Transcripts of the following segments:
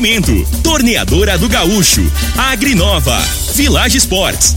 Oferecimento: Torneadora do Gaúcho, Agrinova, Village Sports,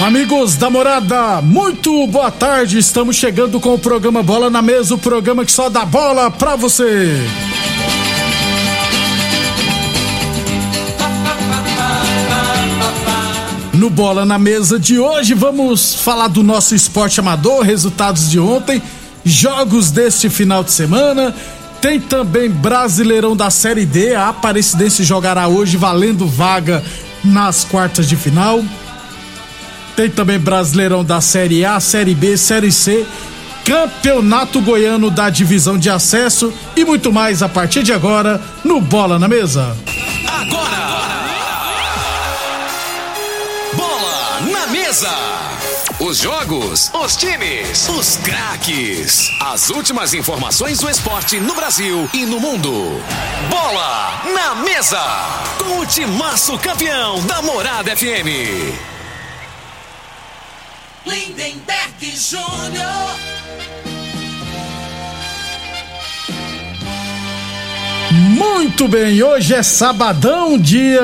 Amigos da morada, muito boa tarde. Estamos chegando com o programa Bola na Mesa o programa que só dá bola pra você. No Bola na Mesa de hoje, vamos falar do nosso esporte amador, resultados de ontem, jogos deste final de semana. Tem também Brasileirão da Série D. A Aparecidense jogará hoje, valendo vaga nas quartas de final. Tem também Brasileirão da Série A, Série B, Série C, Campeonato Goiano da Divisão de Acesso e muito mais a partir de agora no Bola na Mesa. Agora! Bola na Mesa! Os jogos, os times, os craques. As últimas informações do esporte no Brasil e no mundo. Bola na Mesa! Com o timaço campeão da Morada FM. Lindenberg Júnior. Muito bem, hoje é sabadão, dia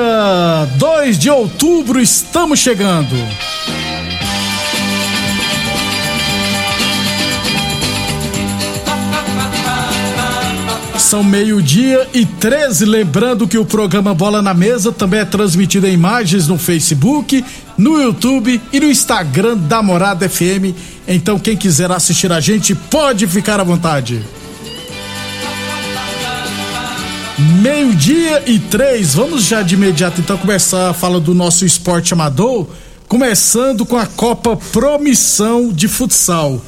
2 de outubro, estamos chegando. São meio-dia e 13. Lembrando que o programa Bola na Mesa também é transmitido em imagens no Facebook, no YouTube e no Instagram da Morada FM. Então, quem quiser assistir a gente, pode ficar à vontade. Meio-dia e três, vamos já de imediato então começar a falar do nosso esporte amador, começando com a Copa Promissão de Futsal.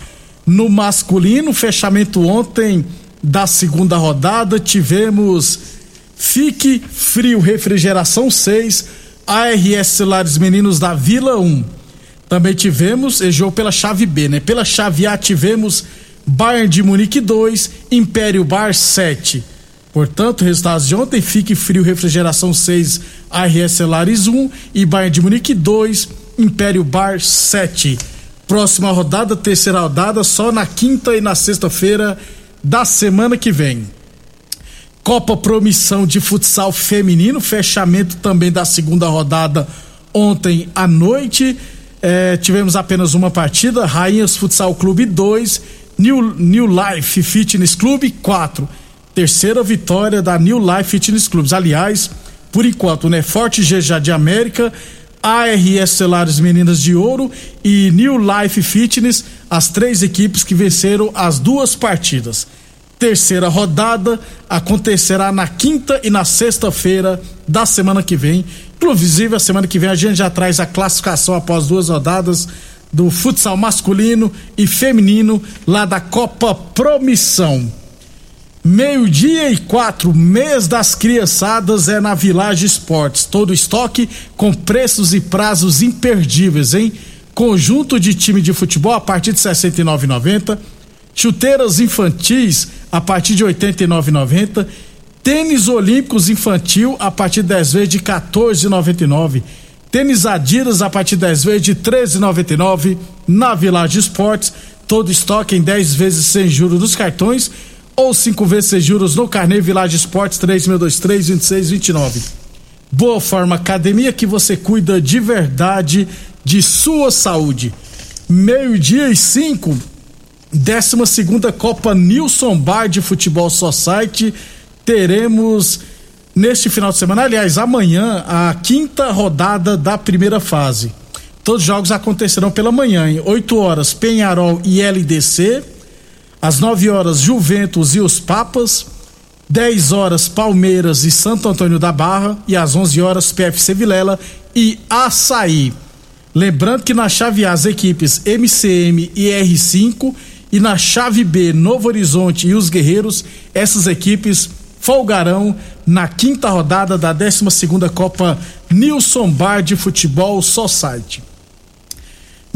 No masculino, fechamento ontem da segunda rodada, tivemos Fique Frio Refrigeração 6, ARS Celulares Meninos da Vila 1. Também tivemos, e jogo pela chave B, né? Pela chave A tivemos Bayern de Munique 2, Império Bar 7. Portanto, resultados de ontem: Fique Frio Refrigeração 6, ARS Celulares 1 e Bayern de Munique 2, Império Bar 7. Próxima rodada, terceira rodada, só na quinta e na sexta-feira da semana que vem. Copa Promissão de Futsal Feminino, fechamento também da segunda rodada ontem à noite. É, tivemos apenas uma partida, Rainhas Futsal Clube 2, New, New Life Fitness Clube 4. Terceira vitória da New Life Fitness Clubes. Aliás, por enquanto, né? Forte GJ de América, ARS Celulares Meninas de Ouro e New Life Fitness, as três equipes que venceram as duas partidas. Terceira rodada acontecerá na quinta e na sexta-feira da semana que vem. Inclusive, a semana que vem a gente já traz a classificação após duas rodadas do futsal masculino e feminino lá da Copa Promissão. Meio-dia e quatro, mês das criançadas é na Village Esportes. Todo estoque com preços e prazos imperdíveis, hein? Conjunto de time de futebol a partir de R$ 69,90. Chuteiras infantis a partir de R$ 89,90. Tênis olímpicos infantil a partir de 10 vezes de R$ 14,99. Tênis Adidas a partir de 10 vezes de R$ 13,99 na Village Esportes. Todo estoque em 10 vezes sem juros dos cartões ou cinco vezes sem juros no Carnê Village Esportes 3623-2629. Boa Forma Academia que você cuida de verdade de sua saúde. Meio-dia e cinco, décima segunda Copa Nilson Bar de Futebol Society. Teremos neste final de semana, aliás, amanhã, a quinta rodada da primeira fase. Todos os jogos acontecerão pela manhã, em 8 horas, Penharol e LDC. Às 9 horas, Juventus e os Papas. 10 horas, Palmeiras e Santo Antônio da Barra. E às 11 horas, PFC Vilela e Açaí. Lembrando que na chave A as equipes MCM e R5 e na chave B Novo Horizonte e os Guerreiros, essas equipes folgarão na quinta rodada da 12 segunda Copa Nilson Bar de Futebol Society.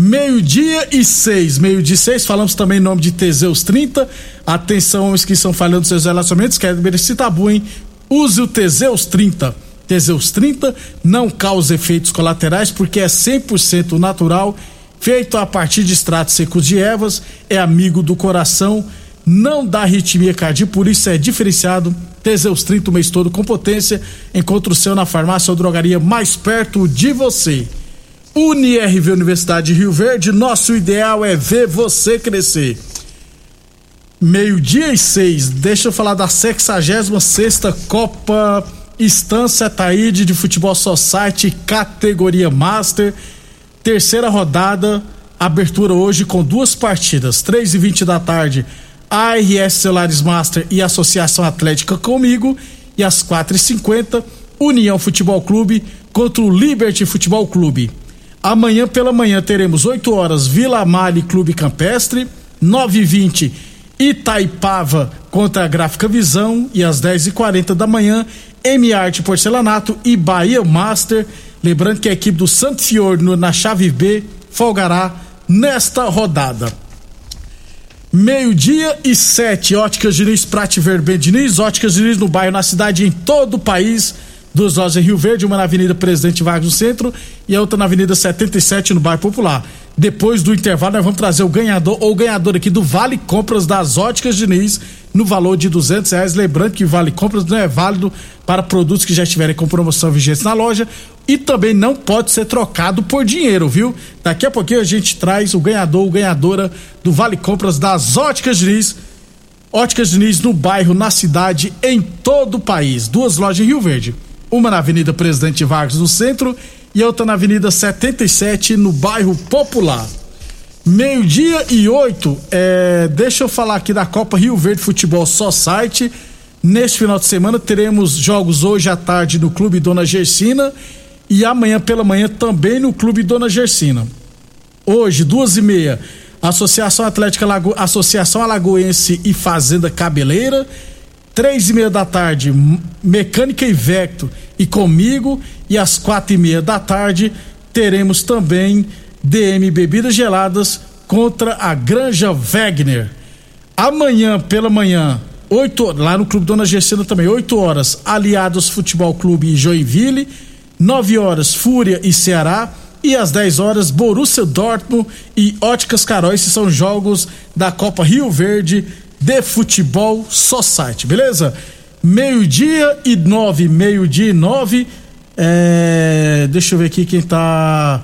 Meio-dia e seis, meio-dia e seis, falamos também em nome de Teseus 30. Atenção, os que estão falhando seus relacionamentos, ver esse tabu, hein? Use o Teseus 30. Teseus 30 não causa efeitos colaterais porque é 100% natural, feito a partir de extratos secos de ervas, é amigo do coração, não dá arritmia cardíaca, por isso é diferenciado. Teseus 30 o mês todo com potência. Encontre o seu na farmácia ou drogaria mais perto de você. UniRV Universidade de Rio Verde, nosso ideal é ver você crescer. Meio-dia e seis, deixa eu falar da 66 sexta Copa Estância Taíde de Futebol Society, categoria Master. Terceira rodada, abertura hoje com duas partidas, três e vinte da tarde, ARS Celulares Master e Associação Atlética comigo, e às quatro e cinquenta, União Futebol Clube contra o Liberty Futebol Clube. Amanhã pela manhã teremos 8 horas Vila Mali Clube Campestre, 9 e 20 Itaipava contra a Gráfica Visão e às 10 e 40 da manhã M Arte Porcelanato e Bahia Master. Lembrando que a equipe do Santo Fiorno na chave B folgará nesta rodada. Meio-dia e sete, Óticas Diniz, Prate Verben Diniz, Óticas Diniz no bairro, na cidade, em todo o país duas lojas em Rio Verde, uma na Avenida Presidente Vargas no centro e a outra na Avenida 77 no bairro Popular. Depois do intervalo, nós vamos trazer o ganhador ou ganhador aqui do Vale Compras das Óticas Diniz no valor de duzentos reais. Lembrando que Vale Compras não é válido para produtos que já estiverem com promoção vigente na loja e também não pode ser trocado por dinheiro, viu? Daqui a pouquinho a gente traz o ganhador ou ganhadora do Vale Compras das Óticas Diniz. Óticas Diniz no bairro, na cidade, em todo o país. Duas lojas em Rio Verde uma na Avenida Presidente Vargas no centro e outra na Avenida 77 no bairro Popular. Meio-dia e oito, é, deixa eu falar aqui da Copa Rio Verde Futebol Society. Neste final de semana teremos jogos hoje à tarde no Clube Dona Gersina e amanhã pela manhã também no Clube Dona Gersina. Hoje, duas e meia, Associação Atlética Lago... Associação Alagoense e Fazenda Cabeleira três e meia da tarde, Mecânica e Vecto e comigo, e às quatro e meia da tarde teremos também DM Bebidas Geladas contra a Granja Wegner. Amanhã pela manhã, oito lá no Clube Dona Gessina também, 8 horas, Aliados Futebol Clube e Joinville, 9 horas, Fúria e Ceará, e às 10 horas, Borussia Dortmund e Óticas Carol. Esses são jogos da Copa Rio Verde de Futebol Society, beleza? Meio-dia e nove, meio-dia e nove. É, deixa eu ver aqui quem tá.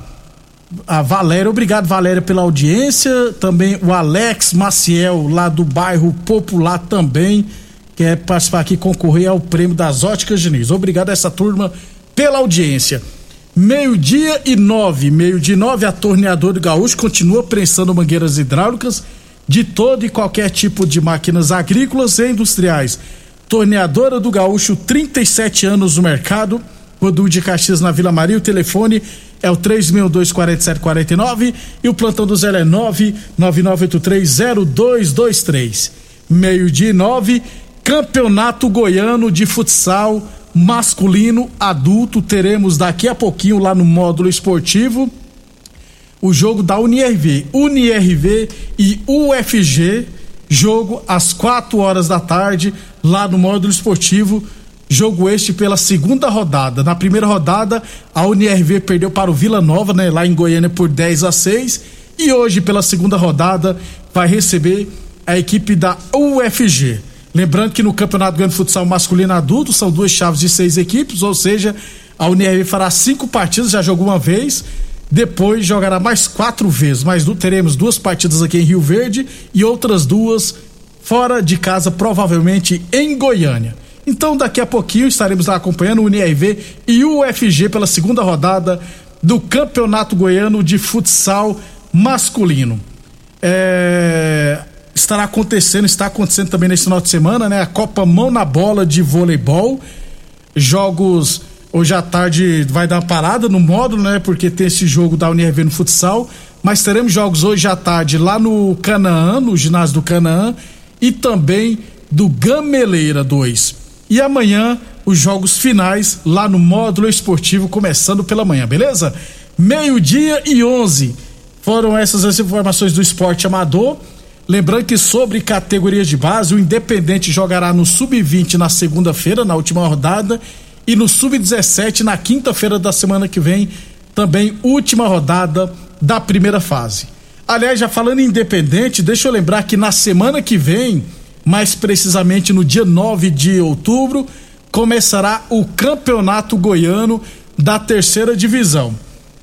A Valéria, obrigado Valéria pela audiência. Também o Alex Maciel, lá do bairro Popular, também quer participar aqui concorrer ao prêmio das Óticas Diniz. Obrigado a essa turma pela audiência. Meio-dia e nove, meio-dia e nove, a torneadora Gaúcho continua prensando mangueiras hidráulicas de todo e qualquer tipo de máquinas agrícolas e industriais. Torneadora do Gaúcho, 37 anos no mercado. Rodul de Caxias na Vila Maria. O telefone é o 3624749 e o plantão do Zé é 999830223. Meio-dia e nove, Campeonato Goiano de Futsal Masculino Adulto. Teremos daqui a pouquinho lá no módulo esportivo o jogo da UNIRV. UNIRV e UFG, jogo às 4 horas da tarde, lá no módulo esportivo. Jogo este pela segunda rodada. Na primeira rodada, a UNIRV perdeu para o Vila Nova, né, lá em Goiânia, por 10 a 6. E hoje, pela segunda rodada, vai receber a equipe da UFG. Lembrando que no Campeonato Grande Futsal Masculino Adulto são duas chaves de seis equipes, ou seja, a UNIRV fará cinco partidas, já jogou uma vez depois jogará mais quatro vezes. Mas teremos duas partidas aqui em Rio Verde e outras duas fora de casa, provavelmente em Goiânia. Então, daqui a pouquinho estaremos lá acompanhando o UNIRV e o UFG pela segunda rodada do Campeonato Goiano de Futsal Masculino. É, estará acontecendo, está acontecendo também nesse final de semana, né? A Copa Mão na Bola de Voleibol. Jogos Hoje à tarde vai dar uma parada no módulo, né? Porque tem esse jogo da Unirv no futsal. Mas teremos jogos hoje à tarde lá no Canaã, no ginásio do Canaã, e também do Gameleira 2. E amanhã, os jogos finais lá no módulo esportivo, começando pela manhã, beleza? Meio-dia e 11. Foram essas as informações do esporte amador. Lembrando que sobre categorias de base, o Independente jogará no Sub-20 na segunda-feira, na última rodada, e no Sub-17 na quinta-feira da semana que vem, também última rodada da primeira fase. Aliás, já falando em Independente, deixa eu lembrar que na semana que vem, mais precisamente no dia 9 de outubro, começará o Campeonato Goiano da terceira divisão.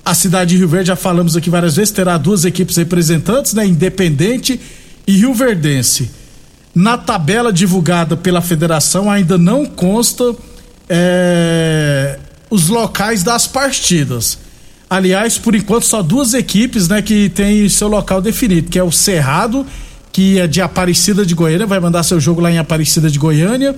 A cidade de Rio Verde, já falamos aqui várias vezes, terá duas equipes representantes, né? Independente e Rio Verdense. Na tabela divulgada pela federação ainda não consta é, os locais das partidas. Aliás, por enquanto só duas equipes, né, que tem seu local definido, que é o Cerrado, que é de Aparecida de Goiânia, vai mandar seu jogo lá em Aparecida de Goiânia,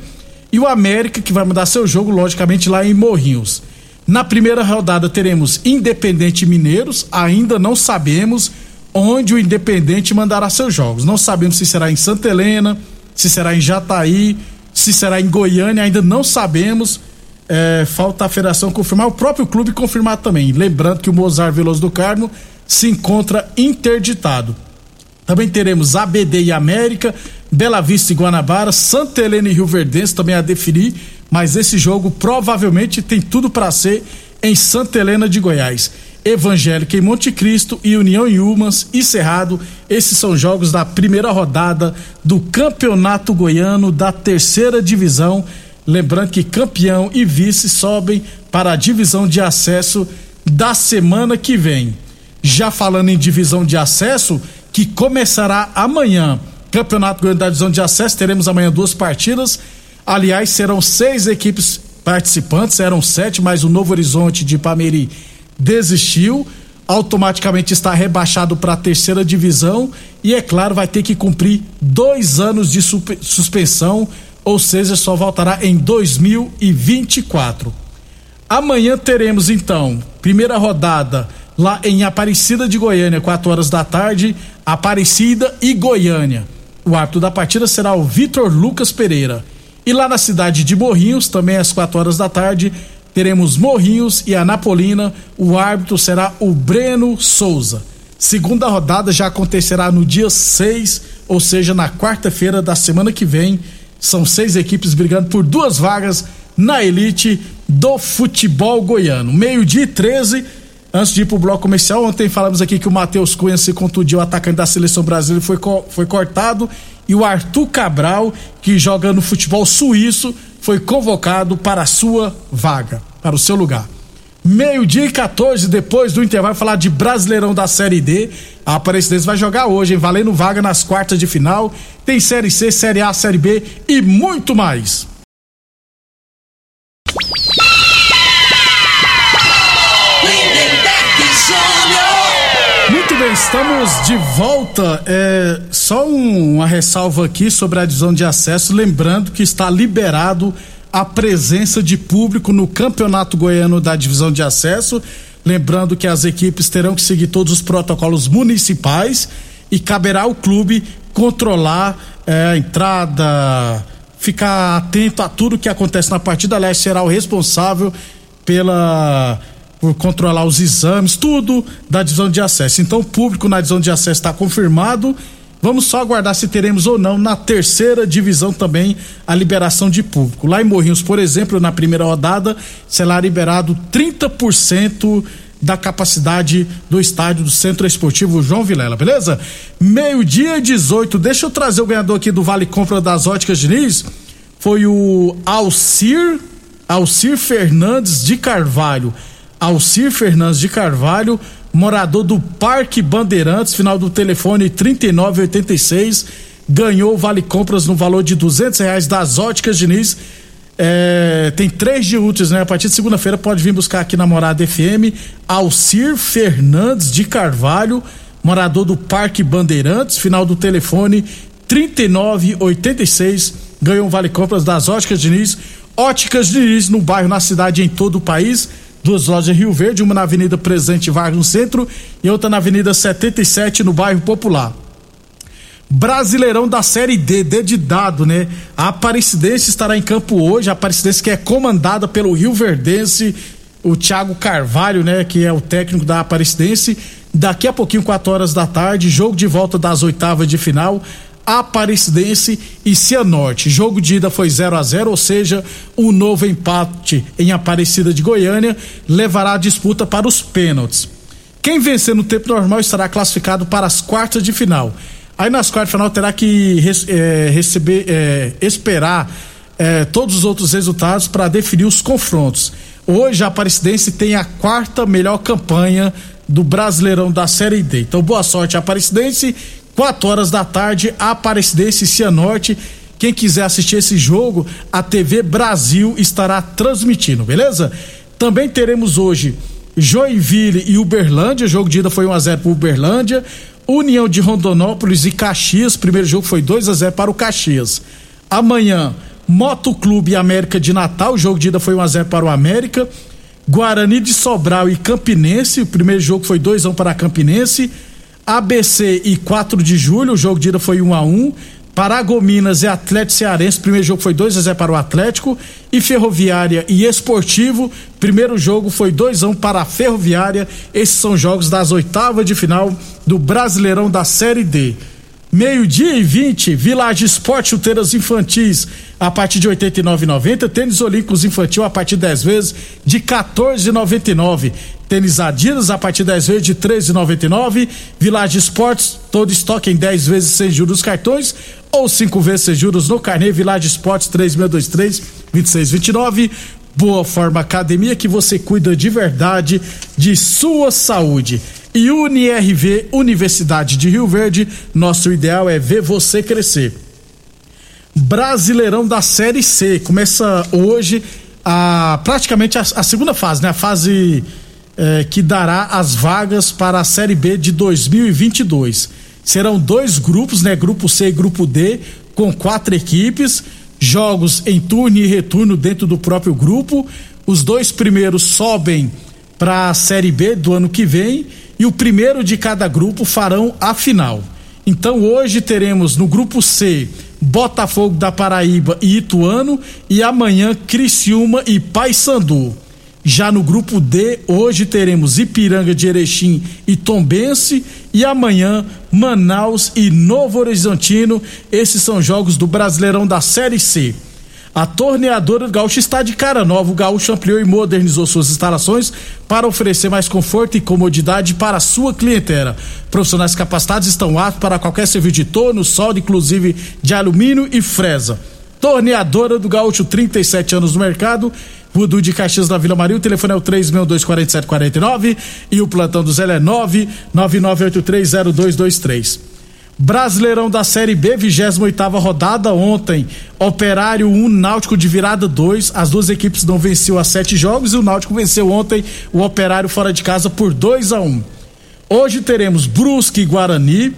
e o América, que vai mandar seu jogo, logicamente, lá em Morrinhos. Na primeira rodada teremos Independente Mineiros, ainda não sabemos onde o Independente mandará seus jogos. Não sabemos se será em Santa Helena, se será em Jataí, se será em Goiânia, ainda não sabemos. É, falta a federação confirmar, o próprio clube confirmar também. Lembrando que o Mozart Veloso do Carmo se encontra interditado. Também teremos ABD e América, Bela Vista e Guanabara, Santa Helena e Rio Verdense também a definir, mas esse jogo provavelmente tem tudo para ser em Santa Helena de Goiás. Evangélica em Monte Cristo e União em e Cerrado. Esses são jogos da primeira rodada do Campeonato Goiano da terceira divisão. Lembrando que campeão e vice sobem para a divisão de acesso da semana que vem. Já falando em divisão de acesso, que começará amanhã. Campeonato Goiano da divisão de acesso, teremos amanhã duas partidas. Aliás, serão seis equipes participantes, eram sete, mais o Novo Horizonte de Pameri desistiu, automaticamente está rebaixado para a terceira divisão e, é claro, vai ter que cumprir dois anos de suspensão, ou seja, só voltará em 2024. Amanhã teremos então primeira rodada lá em Aparecida de Goiânia, 4 horas da tarde, Aparecida e Goiânia. O árbitro da partida será o Vitor Lucas Pereira. E lá na cidade de Morrinhos, também às 4 horas da tarde, teremos Morrinhos e Anapolina. O árbitro será o Breno Souza. Segunda rodada já acontecerá no dia 6, ou seja, na quarta-feira da semana que vem. São seis equipes brigando por duas vagas na elite do futebol goiano. Meio-dia e 13. Antes de ir pro bloco comercial, ontem falamos aqui que o Matheus Cunha se contundiu, atacante da seleção brasileira foi, foi cortado. E o Arthur Cabral, que joga no futebol suíço, foi convocado para a sua vaga, para o seu lugar. Meio-dia e 14, depois do intervalo, falar de Brasileirão da Série D. A Aparecidense vai jogar hoje, hein? Valendo vaga nas quartas de final. Tem Série C, Série A, Série B e muito mais. Estamos de volta. É, só um, uma ressalva aqui sobre a divisão de acesso, lembrando que está liberado a presença de público no Campeonato Goiano da divisão de acesso. Lembrando que as equipes terão que seguir todos os protocolos municipais e caberá ao clube controlar é, a entrada, ficar atento a tudo que acontece na partida. Aliás, será o responsável pela por controlar os exames, tudo da divisão de acesso. Então, o público na divisão de acesso está confirmado. Vamos só aguardar se teremos ou não na terceira divisão também a liberação de público. Lá em Morrinhos, por exemplo, na primeira rodada, será liberado 30% da capacidade do estádio do Centro Esportivo João Vilela, beleza? Meio-dia 18. Deixa eu trazer o ganhador aqui do Vale Compra das Óticas Diniz. Foi o Alcir, Alcir Fernandes de Carvalho. Alcir Fernandes de Carvalho, morador do Parque Bandeirantes, final do telefone 3986, ganhou vale compras no valor de duzentos reais das óticas Diniz. É, tem três de úteis, né? A partir de segunda-feira pode vir buscar aqui na Morada FM. Alcir Fernandes de Carvalho, morador do Parque Bandeirantes, final do telefone 3986, ganhou vale compras das óticas Diniz Óticas Diniz no bairro, na cidade, em todo o país. Duas lojas Rio Verde, uma na Avenida Presidente Vargas no centro e outra na Avenida 77 no bairro Popular. Brasileirão da Série D, D de dado, né? A Aparecidense estará em campo hoje, a Aparecidense que é comandada pelo Rio Verdense, o Thiago Carvalho, né? Que é o técnico da Aparecidense. Daqui a pouquinho, 4 horas da tarde, jogo de volta das oitavas de final. Aparecidense e Cianorte. Jogo de ida foi 0 a 0 ou seja, um novo empate em Aparecida de Goiânia levará a disputa para os pênaltis. Quem vencer no tempo normal estará classificado para as quartas de final. Aí nas quartas de final terá que é, receber, é, esperar é, todos os outros resultados para definir os confrontos. Hoje a Aparecidense tem a quarta melhor campanha do Brasileirão da Série D. Então boa sorte Aparecidense 4 horas da tarde, Aparecidense e Cianorte. Quem quiser assistir esse jogo, a TV Brasil estará transmitindo, beleza? Também teremos hoje Joinville e Uberlândia. O jogo de ida foi 1 a 0 para Uberlândia. União de Rondonópolis e Caxias. Primeiro jogo foi 2 a 0 para o Caxias. Amanhã, Moto Clube América de Natal. O jogo de ida foi 1 a 0 para o América. Guarani de Sobral e Campinense. O primeiro jogo foi 2 a 1 para a Campinense. ABC e 4 de julho, o jogo de ida foi 1 a 1 Paragominas e Atlético Cearense, primeiro jogo foi 2 a 0 para o Atlético e Ferroviária e Esportivo, primeiro jogo foi 2 a 1 para a Ferroviária. Esses são jogos das oitavas de final do Brasileirão da Série D. Meio-dia e 20, Village Esporte Chuteiras Infantis a partir de R$ 89,90. Tênis Olímpicos Infantil a partir de 10 vezes de R$ 14,99. Tênis Adidas a partir de 10 vezes de R$ 13,99. Village Esportes, todo estoque em 10 vezes sem juros cartões ou 5 vezes sem juros no carnê. Village Esportes 3623 2629. Boa Forma Academia que você cuida de verdade de sua saúde. E UniRV, Universidade de Rio Verde, nosso ideal é ver você crescer. Brasileirão da Série C, começa hoje a praticamente a, a segunda fase, né? A fase eh, que dará as vagas para a Série B de 2022. Serão dois grupos, né? Grupo C e Grupo D, com quatro equipes, jogos em turno e retorno dentro do próprio grupo. Os dois primeiros sobem para a Série B do ano que vem e o primeiro de cada grupo farão a final. Então hoje teremos no grupo C Botafogo da Paraíba e Ituano e amanhã Criciúma e Paysandu. Já no grupo D, hoje teremos Ipiranga de Erechim e Tombense e amanhã Manaus e Novo Horizontino. Esses são jogos do Brasileirão da Série C. A torneadora do Gaúcho está de cara nova. O Gaúcho ampliou e modernizou suas instalações para oferecer mais conforto e comodidade para a sua clientela. Profissionais capacitados estão aptos para qualquer serviço de torno, solda, inclusive de alumínio e fresa. Torneadora do Gaúcho, 37 anos no mercado. Rudu de Caxias da Vila Maria, o telefone é o 3624749 e o plantão do Zé é 999830223. Brasileirão da Série B, 28 rodada ontem. Operário 1, um, Náutico de virada 2. As duas equipes não venciam a sete jogos e o Náutico venceu ontem o Operário fora de casa por 2 a 1 um. Hoje teremos Brusque e Guarani,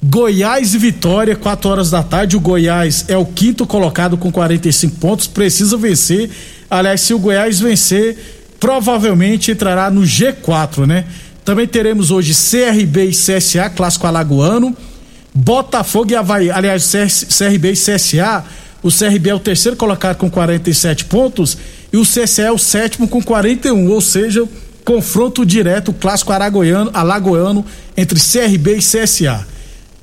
Goiás e Vitória, 4 horas da tarde. O Goiás é o quinto colocado com 45 pontos, precisa vencer. Aliás, se o Goiás vencer, provavelmente entrará no G4, né? Também teremos hoje CRB e CSA, clássico alagoano. Botafogo e Havaí, aliás, CRB e CSA, o CRB é o terceiro colocado com 47 pontos e o CSA é o sétimo com 41, ou seja, confronto direto, clássico aragoiano, alagoano entre CRB e CSA.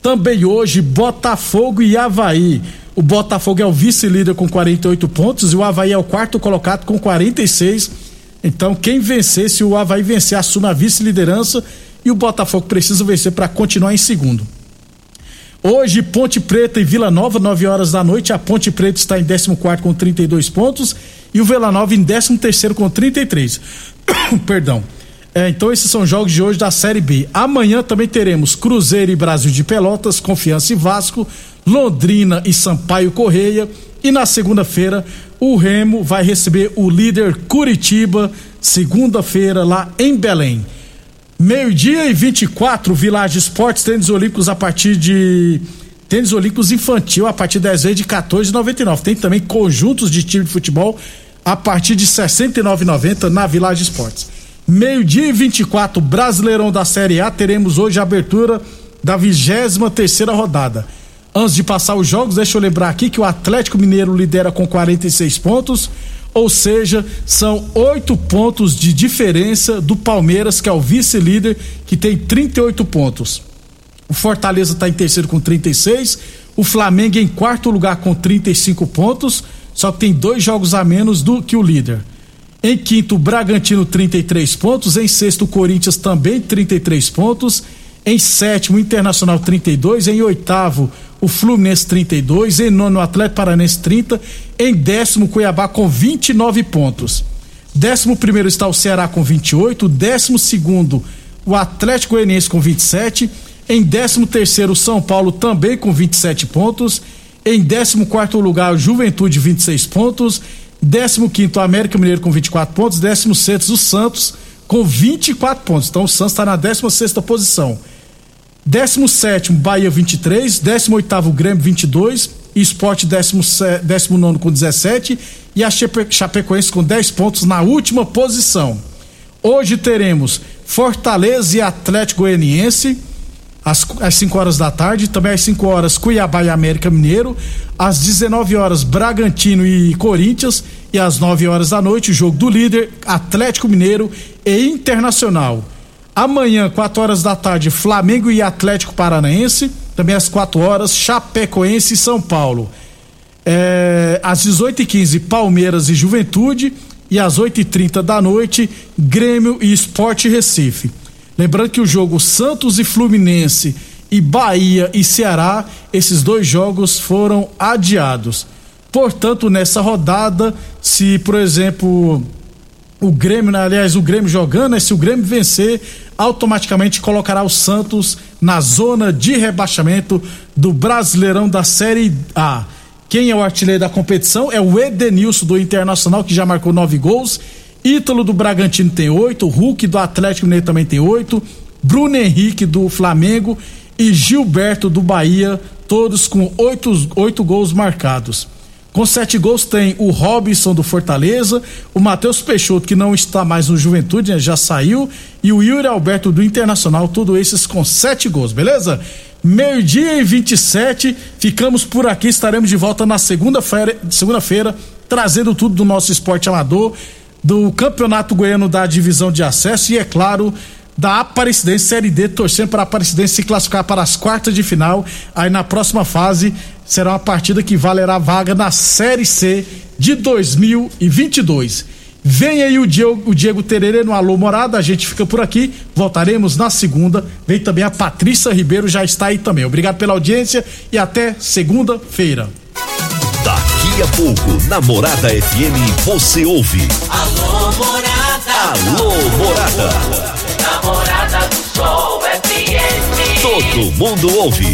Também hoje, Botafogo e Havaí. O Botafogo é o vice-líder com 48 pontos e o Havaí é o quarto colocado com 46. Então, quem vencer, se o Havaí vencer, assume a vice-liderança e o Botafogo precisa vencer para continuar em segundo. Hoje, Ponte Preta e Vila Nova, 9 horas da noite. A Ponte Preta está em 14 com 32 pontos e o Vila Nova em 13 com 33. Perdão. É, então, esses são jogos de hoje da Série B. Amanhã também teremos Cruzeiro e Brasil de Pelotas, Confiança e Vasco, Londrina e Sampaio Correia. E na segunda-feira, o Remo vai receber o líder Curitiba, segunda-feira, lá em Belém. Meio-dia e 24, Village Esportes, tênis olímpicos a partir de tênis olímpicos infantil a partir 10 vezes de 14,99. Tem também conjuntos de time de futebol a partir de 69,90 na Village Esportes. Meio-dia e 24, Brasileirão da Série A, teremos hoje a abertura da 23 terceira rodada. Antes de passar os jogos, deixa eu lembrar aqui que o Atlético Mineiro lidera com 46 pontos, ou seja, são oito pontos de diferença do Palmeiras, que é o vice-líder, que tem 38 pontos. O Fortaleza está em terceiro com 36, o Flamengo em quarto lugar com 35 pontos, só que tem dois jogos a menos do que o líder. Em quinto, o Bragantino 33 pontos, em sexto, o Corinthians também 33 pontos, em sétimo, o Internacional 32, em oitavo, o Fluminense 32, em nono o Atlético Paranense 30, em décimo Cuiabá com 29 pontos. Décimo primeiro está o Ceará com 28, décimo segundo o Atlético Goianiense com 27, em décimo terceiro o São Paulo também com 27 pontos, em décimo quarto lugar o Juventude 26 pontos, décimo quinto o América Mineiro com 24 pontos, décimo sexto o Santos com 24 pontos. Então o Santos está na décima sexta posição. 17 Bahia 23, 18 Grêmio 22, Esporte 19 com 17 e a Chapecoense com 10 pontos na última posição. Hoje teremos Fortaleza e Atlético Goianiense às, às 5 horas da tarde, também às 5 horas Cuiabá e América Mineiro, às 19 horas Bragantino e Corinthians e às 9 horas da noite o jogo do líder Atlético Mineiro e Internacional. Amanhã, 4 horas da tarde, Flamengo e Atlético Paranaense. Também às 4 horas, Chapecoense e São Paulo. É, às 18h15, Palmeiras e Juventude. E às 8h30 da noite, Grêmio e Esporte Recife. Lembrando que o jogo Santos e Fluminense e Bahia e Ceará, esses dois jogos foram adiados. Portanto, nessa rodada, se, por exemplo, o Grêmio, né, aliás, o Grêmio jogando, né, se o Grêmio vencer, automaticamente colocará o Santos na zona de rebaixamento do Brasileirão da Série A. Quem é o artilheiro da competição é o Edenilson do Internacional, que já marcou nove gols. Ítalo do Bragantino tem oito, Hulk do Atlético Mineiro também tem oito, Bruno Henrique do Flamengo e Gilberto do Bahia, todos com oito, oito gols marcados. Com sete gols tem o Robson do Fortaleza, o Matheus Peixoto, que não está mais no Juventude, né, já saiu, e o Yuri Alberto do Internacional, todos esses com sete gols, beleza? Meio-dia e 27, ficamos por aqui, estaremos de volta na segunda-feira, segunda-feira, trazendo tudo do nosso esporte amador, do Campeonato Goiano da Divisão de Acesso e, é claro, da Aparecidense Série D, torcendo para a Aparecidense se classificar para as quartas de final. Aí na próxima fase será uma partida que valerá vaga na Série C de 2022. Vem aí o Diego, o Diego Tererê no Alô Morada, a gente fica por aqui, voltaremos na segunda. Vem também a Patrícia Ribeiro, já está aí também. Obrigado pela audiência e até segunda-feira. Daqui a pouco, na Morada FM, você ouve. Alô, Morada. Alô Morada. Namorada do Sol FM. Todo mundo ouve,